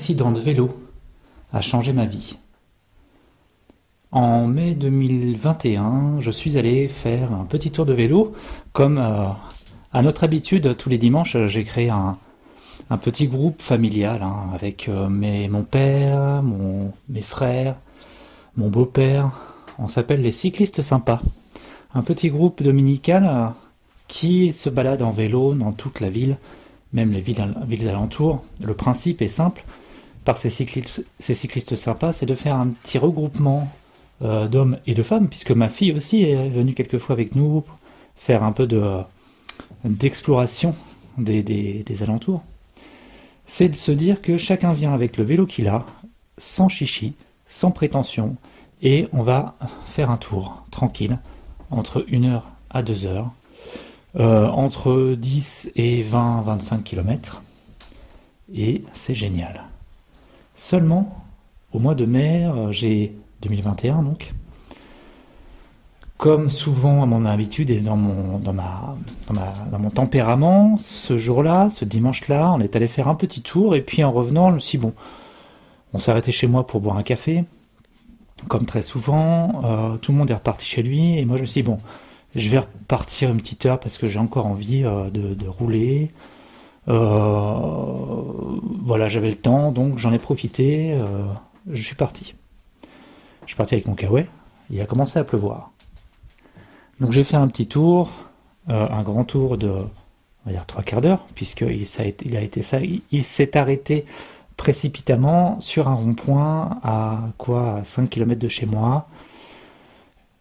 accident de vélo a changé ma vie. En mai 2021, je suis allé faire un petit tour de vélo. Comme euh, à notre habitude, tous les dimanches, j'ai créé un, petit groupe familial hein, avec euh, mon père, mes frères, mon beau-père. On s'appelle les cyclistes sympas. Un petit groupe dominical euh, qui se balade en vélo dans toute la ville, même les villes, villes alentours. Le principe est simple par ces cyclistes, ces cyclistes sympas, c'est de faire un petit regroupement euh, d'hommes et de femmes, puisque ma fille aussi est venue quelquefois avec nous faire un peu de d'exploration des, des, alentours. C'est de se dire que chacun vient avec le vélo qu'il a, sans chichi, sans prétention, et on va faire un tour tranquille, entre 1 heure à 2 heures, euh, entre 10 et 20, 25 km, et c'est génial. Seulement, au mois de mai, euh, j'ai 2021 donc. Comme souvent à mon habitude et dans mon, dans ma, dans, mon tempérament, ce jour-là, ce dimanche-là, on est allé faire un petit tour et puis en revenant, je me suis dit, bon, on s'est arrêté chez moi pour boire un café. Comme très souvent, euh, tout le monde est reparti chez lui et moi je me suis dit, bon, je vais repartir une petite heure parce que j'ai encore envie euh, de, rouler. Euh, voilà, j'avais le temps, donc j'en ai profité. je suis parti. Je suis parti avec mon kawaii, il a commencé à pleuvoir. Donc j'ai fait un petit tour, euh, un grand tour de, on trois quarts d'heure, puisqu'il il a été il, s'est arrêté précipitamment sur un rond-point à quoi à 5 km de chez moi.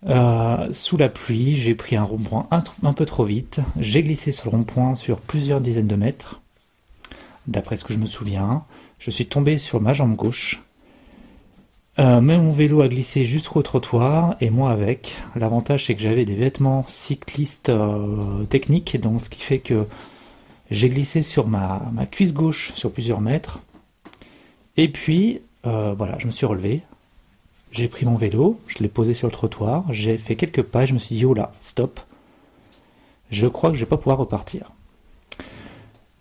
Euh, sous la pluie, j'ai pris un rond-point un, peu trop vite. J'ai glissé sur le rond-point sur plusieurs dizaines de mètres. D'après ce que je me souviens, je suis tombé sur ma jambe gauche. Euh, mais mon vélo a glissé jusqu'au trottoir et moi avec. L'avantage c'est que j'avais des vêtements cyclistes euh, techniques, donc ce qui fait que j'ai glissé sur ma, cuisse gauche sur plusieurs mètres. Et puis voilà, je me suis relevé. J'ai pris mon vélo, je l'ai posé sur le trottoir, j'ai fait quelques pas et je me suis dit oh là, stop. Je crois que je vais pas pouvoir repartir.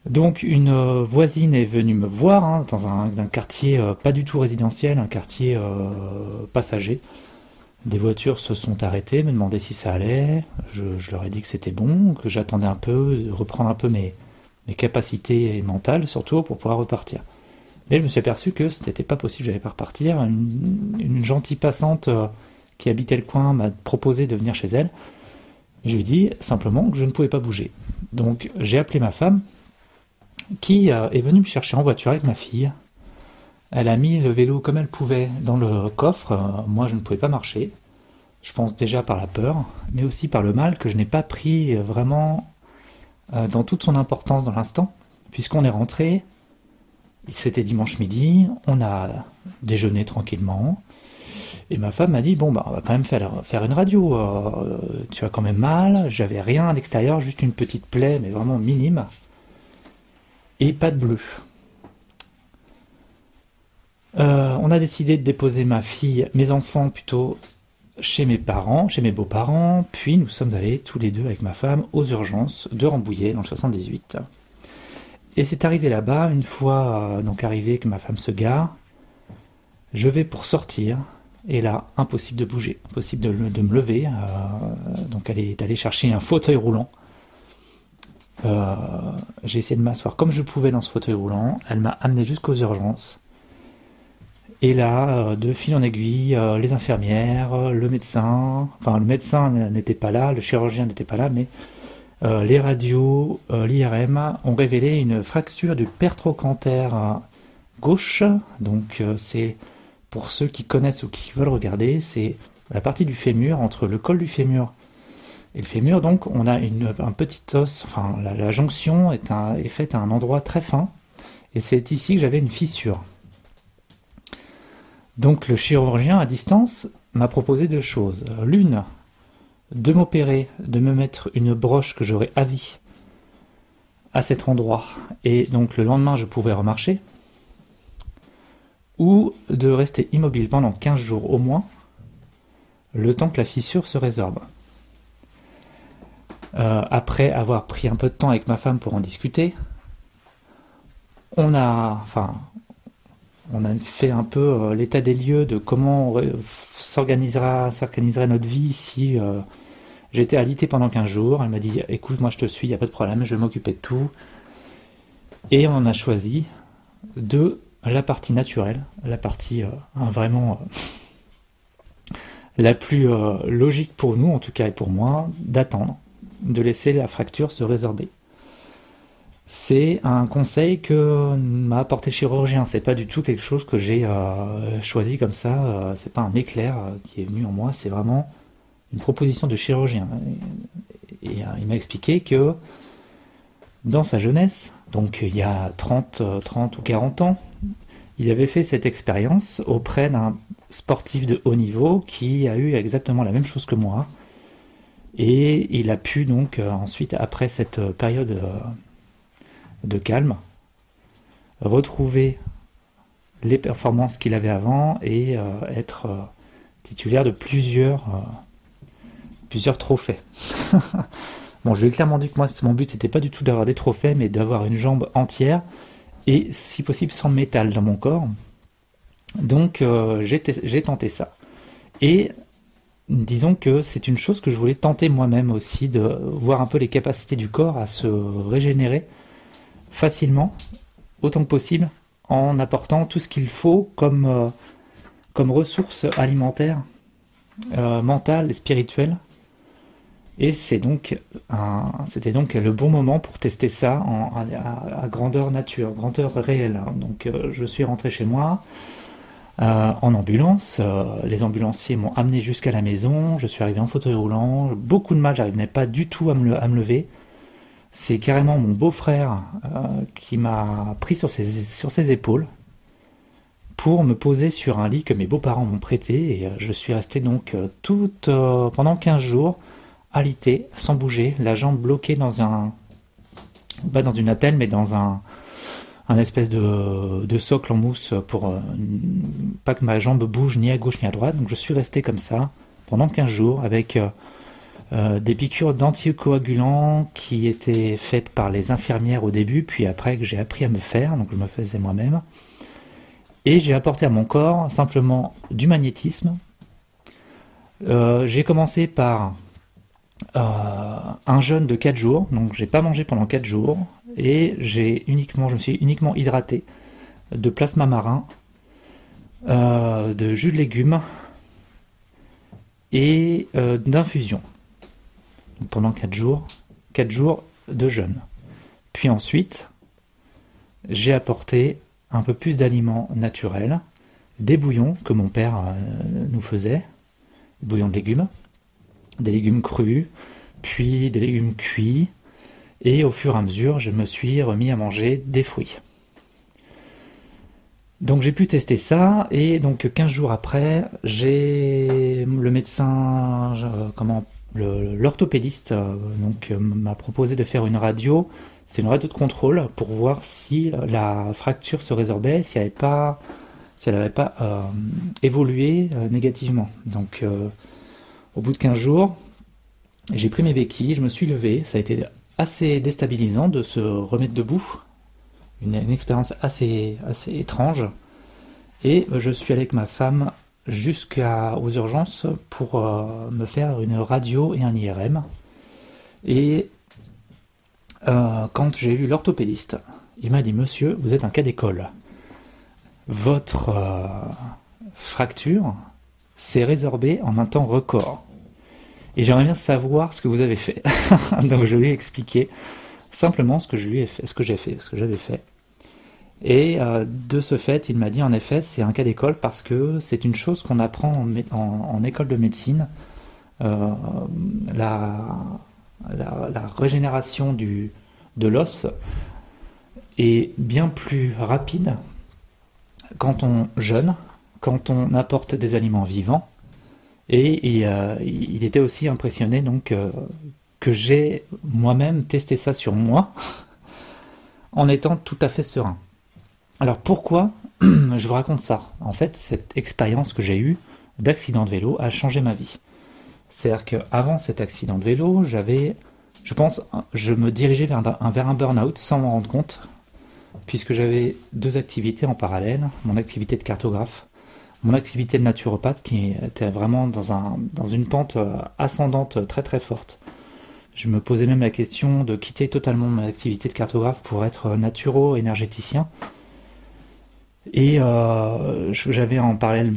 Donc une euh, voisine est venue me voir hein, dans un, quartier euh, pas du tout résidentiel, un quartier euh, passager. Des voitures se sont arrêtées, me demandaient si ça allait. Je, leur ai dit que c'était bon, que j'attendais un peu, reprendre un peu mes, capacités mentales surtout pour pouvoir repartir. Mais je me suis aperçu que ce n'était pas possible, j'allais pas repartir. Une, gentille passante qui habitait le coin m'a proposé de venir chez elle. je lui ai dit simplement que je ne pouvais pas bouger. Donc j'ai appelé ma femme, qui euh, est venue me chercher en voiture avec ma fille. Elle a mis le vélo comme elle pouvait dans le coffre. Euh, moi, je ne pouvais pas marcher. Je pense déjà par la peur, mais aussi par le mal que je n'ai pas pris euh, vraiment dans toute son importance dans l'instant, puisqu'on est rentré. C'était dimanche midi, on a déjeuné tranquillement, et ma femme m'a dit bon bah on va quand même faire, faire une radio. tu as quand même mal. J'avais rien à l'extérieur, juste une petite plaie, mais vraiment minime et pas de bleu. Euh, on a décidé de déposer ma fille, mes enfants plutôt, chez mes parents, chez mes beaux-parents, puis nous sommes allés tous les deux avec ma femme aux urgences de Rambouillet dans le 78. Et c'est arrivé là-bas, une fois euh, donc arrivé que ma femme se gare, je vais pour sortir, et là, impossible de bouger, impossible de, me lever, euh, donc elle est allée chercher un fauteuil roulant euh, j'ai essayé de m'asseoir comme je pouvais dans ce fauteuil roulant. Elle m'a amené jusqu'aux urgences. Et là, de fil en aiguille, les infirmières, le médecin, enfin le médecin n'était pas là, le chirurgien n'était pas là, mais les radios, l'IRM ont révélé une fracture du pertrochanter gauche. Donc c'est pour ceux qui connaissent ou qui veulent regarder, c'est la partie du fémur entre le col du fémur et le fémur, donc, on a un petit os, enfin, la, jonction est, faite à un endroit très fin, et c'est ici que j'avais une fissure. Donc, le chirurgien à distance m'a proposé deux choses. L'une, de m'opérer, de me mettre une broche que j'aurais à vie à cet endroit, et donc le lendemain je pouvais remarcher, ou de rester immobile pendant 15 jours au moins, le temps que la fissure se résorbe. Euh, après avoir pris un peu de temps avec ma femme pour en discuter, on a, enfin, On a fait un peu euh, l'état des lieux de comment s'organisera, s'organiserait notre vie si euh, j'étais alité pendant 15 jours. Elle m'a dit écoute, moi je te suis, il n'y a pas de problème, je vais m'occuper de tout. Et on a choisi de la partie naturelle, la partie vraiment la plus logique pour nous, en tout cas et pour moi, d'attendre, de laisser la fracture se résorber c'est un conseil que m'a apporté le chirurgien. C'est pas du tout quelque chose que j'ai euh, choisi comme ça. Euh, c'est pas un éclair euh, qui est venu en moi. C'est vraiment une proposition de chirurgien. Et, il m'a expliqué que dans sa jeunesse, donc il y a 30, 30 ou 40 ans, il avait fait cette expérience auprès d'un sportif de haut niveau qui a eu exactement la même chose que moi. Et il a pu donc ensuite, après cette période de calme, retrouver les performances qu'il avait avant et euh, être euh, titulaire de plusieurs, euh, plusieurs trophées. bon, je lui ai clairement dit que moi, mon but, c'était pas du tout d'avoir des trophées, mais d'avoir une jambe entière et, si possible, sans métal dans mon corps. Donc, j'ai tenté ça. Et disons que c'est une chose que je voulais tenter moi-même aussi, de voir un peu les capacités du corps à se régénérer facilement, autant que possible, en apportant tout ce qu'il faut comme, euh, comme ressources alimentaires, euh, mentales et spirituelles. Et c'est donc c'était donc le bon moment pour tester ça en, à, grandeur nature, grandeur réelle. Donc euh, je suis rentré chez moi en ambulance. les ambulanciers m'ont amené jusqu'à la maison. Je suis arrivé en fauteuil roulant. Beaucoup de mal, j'arrivais pas du tout à me, à me lever c'est carrément mon beau-frère euh, qui m'a pris sur ses, épaules pour me poser sur un lit que mes beaux-parents m'ont prêté et euh, je suis resté donc euh, tout pendant 15 jours alité, sans bouger, la jambe bloquée dans un pas dans une attelle mais dans un un espèce de, socle en mousse pour pas que ma jambe bouge ni à gauche ni à droite. Donc je suis resté comme ça pendant 15 jours avec des piqûres d'anticoagulants qui étaient faites par les infirmières au début, puis après que j'ai appris à me faire, donc je me faisais moi-même. Et j'ai apporté à mon corps simplement du magnétisme. Euh, j'ai commencé par euh, un jeûne de 4 jours, donc j'ai pas mangé pendant 4 jours, et j'ai uniquement, je me suis uniquement hydraté de plasma marin, de jus de légumes et d'infusion pendant 4 jours, 4 jours de jeûne. Puis ensuite, j'ai apporté un peu plus d'aliments naturels, des bouillons que mon père euh, nous faisait, bouillons de légumes, des légumes crus, puis des légumes cuits, et au fur et à mesure, je me suis remis à manger des fruits. Donc j'ai pu tester ça, et donc 15 jours après, j'ai le médecin, euh, comment l'orthopédiste euh, euh, m'a proposé de faire une radio. C'est une radio de contrôle pour voir si la fracture se résorbait, si elle n'avait pas, avait pas euh, évolué négativement. Donc, au bout de 15 jours, j'ai pris mes béquilles, je me suis levé. Ça a été assez déstabilisant de se remettre debout. Une, une expérience assez, assez étrange. Et je suis allé avec ma femme jusqu'aux urgences pour euh, me faire une radio et un IRM. Et euh, quand j'ai vu l'orthopédiste, il m'a dit Monsieur, vous êtes un cas d'école. Votre euh, fracture s'est résorbée en un temps record. Et j'aimerais bien savoir ce que vous avez fait. Donc je lui ai expliqué simplement ce que je ce que j'avais fait. Et euh, de ce fait, il m'a dit en effet, c'est un cas d'école parce que c'est une chose qu'on apprend en, école de médecine. Euh, la, régénération du, de l'os est bien plus rapide quand on jeûne, quand on apporte des aliments vivants. Et, euh, il était aussi impressionné donc que j'ai moi-même testé ça sur moi en étant tout à fait serein. Alors pourquoi je vous raconte ça? En fait, cette expérience que j'ai eue d'accident de vélo a changé ma vie. C'est-à-dire qu'avant cet accident de vélo, j'avais, je pense, je me dirigeais vers un, vers burn-out sans m'en rendre compte. puisque j'avais deux activités en parallèle, mon activité de cartographe, mon activité de naturopathe qui était vraiment dans, dans une pente euh, ascendante très très forte. Je me posais même la question de quitter totalement mon activité de cartographe pour être naturo-énergéticien. Et euh, j'avais en parallèle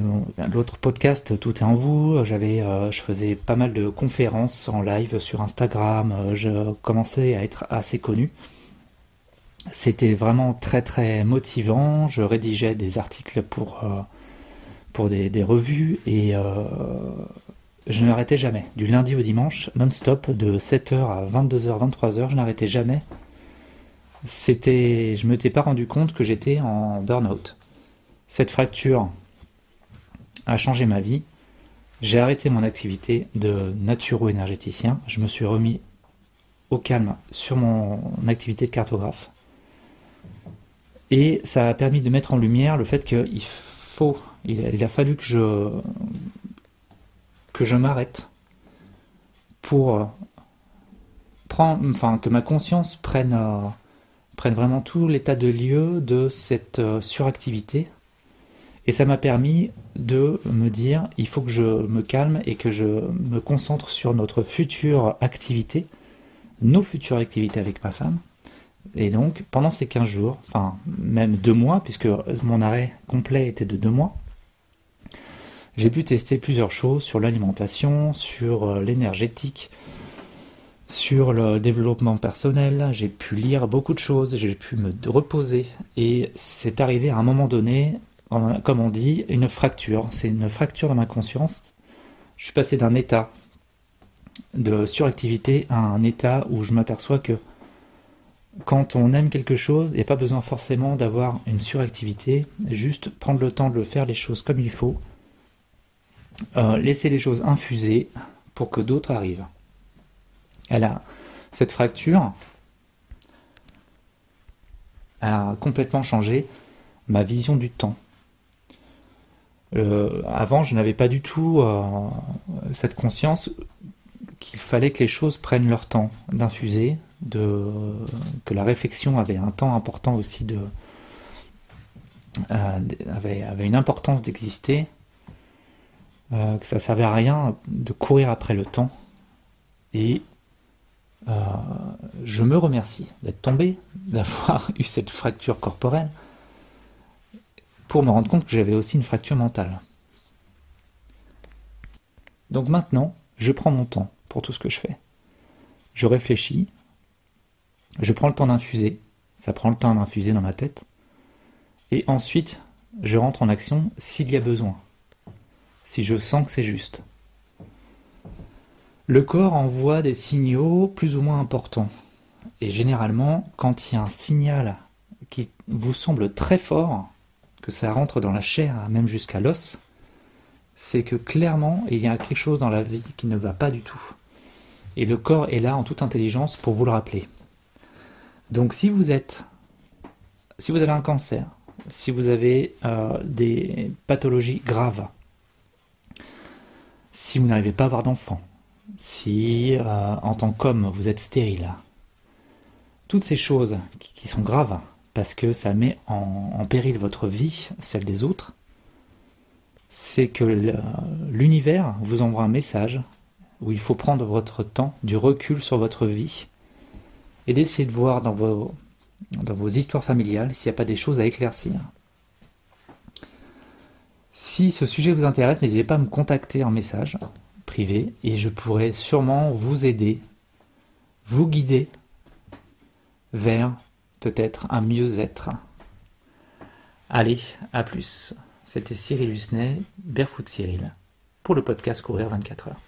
l'autre podcast Tout est en vous. J'avais, euh, je faisais pas mal de conférences en live sur Instagram. je commençais à être assez connu. C'était vraiment très très motivant. Je rédigeais des articles pour, euh, pour des, revues et euh, je n'arrêtais jamais. Du lundi au dimanche, non-stop, de 7h à 22h, 23h, je n'arrêtais jamais. C'était, je ne m'étais pas rendu compte que j'étais en burn-out. Cette fracture a changé ma vie. J'ai arrêté mon activité de naturo-énergéticien. Je me suis remis au calme sur mon activité de cartographe. Et ça a permis de mettre en lumière le fait qu'il faut, il a, fallu que je, que je m'arrête pour euh, prendre, enfin, que ma conscience prenne, euh, prenne vraiment tout l'état de lieu de cette euh, suractivité. Et ça m'a permis de me dire, il faut que je me calme et que je me concentre sur notre future activité, nos futures activités avec ma femme, et donc, pendant ces 15 jours, enfin même deux mois, puisque mon arrêt complet était de deux mois, j'ai pu tester plusieurs choses sur l'alimentation, sur euh, l'énergétique, sur le développement personnel. J'ai pu lire beaucoup de choses, j'ai pu me reposer. Et c'est arrivé à un moment donné, comme on dit, une fracture. C'est une fracture dans ma conscience. Je suis passé d'un état de suractivité à un état où je m'aperçois que quand on aime quelque chose, il n'y a pas besoin forcément d'avoir une suractivité, juste prendre le temps de faire les choses comme il faut, euh, laisser les choses infuser pour que d'autres arrivent. Elle a cette fracture a complètement changé ma vision du temps. Euh, avant, je n'avais pas du tout euh, cette conscience qu'il fallait que les choses prennent leur temps d'infuser, que la réflexion avait un temps important aussi de, euh, avait, avait, une importance d'exister, que ça servait à rien de courir après le temps. Et je me remercie d'être tombé, d'avoir eu cette fracture corporelle, pour me rendre compte que j'avais aussi une fracture mentale. Donc maintenant, je prends mon temps pour tout ce que je fais. Je réfléchis, je prends le temps d'infuser, ça prend le temps d'infuser dans ma tête, et ensuite je rentre en action s'il y a besoin, si je sens que c'est juste. Le corps envoie des signaux plus ou moins importants, et généralement quand il y a un signal qui vous semble très fort, que ça rentre dans la chair, même jusqu'à l'os, c'est que clairement il y a quelque chose dans la vie qui ne va pas du tout. Et le corps est là en toute intelligence pour vous le rappeler. Donc si vous êtes, si vous avez un cancer, si vous avez euh, des pathologies graves, si vous n'arrivez pas à avoir d'enfants, si euh, en tant qu'homme vous êtes stérile, toutes ces choses qui, sont graves parce que ça met en, péril votre vie, celle des autres, c'est que l'univers vous envoie un message où il faut prendre votre temps, du recul sur votre vie et d'essayer de voir dans vos, dans vos histoires familiales s'il n'y a pas des choses à éclaircir. Si ce sujet vous intéresse, n'hésitez pas à me contacter en message privé et je pourrai sûrement vous aider, vous guider vers peut-être un mieux-être. Allez, à plus. C'était Cyril Husnet, Barefoot Cyril, pour le podcast Courir 24 heures.